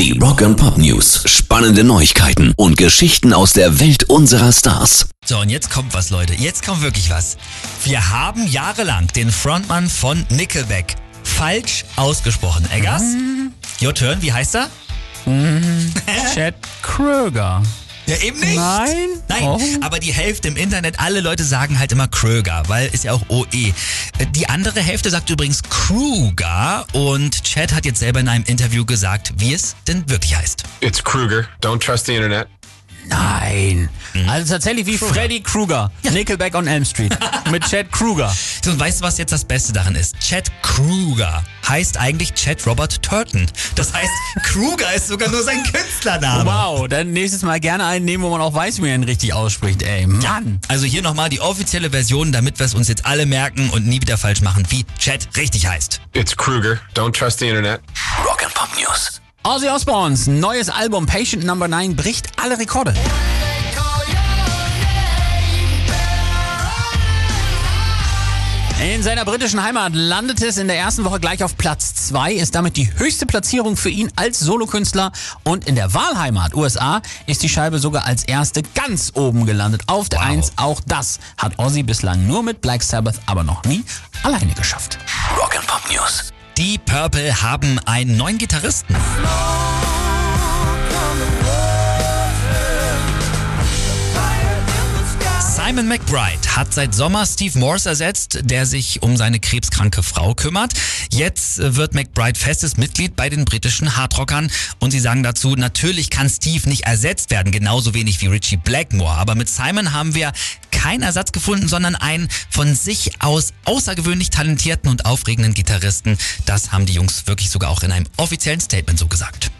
Die Rock and Pop News. Spannende Neuigkeiten und Geschichten aus der Welt unserer Stars. So, und jetzt kommt was, Leute. Jetzt kommt wirklich was. Wir haben jahrelang den Frontmann von Nickelback falsch ausgesprochen. Eggers? Your turn, wie heißt er? Chad Kröger. Ja, eben nicht. Nein? Nein, Oh. aber die Hälfte im Internet, alle Leute sagen halt immer Kröger, weil ist ja auch OE. Die andere Hälfte sagt übrigens Kruger und Chad hat jetzt selber in einem Interview gesagt, wie es denn wirklich heißt. It's Kruger. Don't trust the internet. Nein. Also tatsächlich wie Freddy Krueger. Nickelback on Elm Street. Mit Chad Kruger. So, und weißt du, was jetzt das Beste daran ist? Chad Kruger heißt eigentlich Chad Robert Turton. Das heißt, Kruger ist sogar nur sein Künstlername. Wow, dann nächstes Mal gerne einen nehmen, wo man auch weiß, wie man ihn richtig ausspricht, ey. Mann. Also hier nochmal die offizielle Version, damit wir es uns jetzt alle merken und nie wieder falsch machen, wie Chad richtig heißt. It's Kruger. Don't trust the internet. Rock and Pop News. Ozzy Osbournes neues Album Patient Number 9 bricht alle Rekorde. In seiner britischen Heimat landete es in der ersten Woche gleich auf Platz 2, ist damit die höchste Platzierung für ihn als Solokünstler und in der Wahlheimat USA ist die Scheibe sogar als erste ganz oben gelandet auf der Wow. 1. Auch das hat Ozzy bislang nur mit Black Sabbath, aber noch nie alleine geschafft. Rock and Pop News. Die Purple haben einen neuen Gitarristen. Simon McBride hat seit Sommer Steve Morse ersetzt, der sich um seine krebskranke Frau kümmert. Jetzt wird McBride festes Mitglied bei den britischen Hardrockern und sie sagen dazu, natürlich kann Steve nicht ersetzt werden, genauso wenig wie Richie Blackmore. Aber mit Simon haben wir keinen Ersatz gefunden, sondern einen von sich aus außergewöhnlich talentierten und aufregenden Gitarristen. Das haben die Jungs wirklich sogar auch in einem offiziellen Statement so gesagt.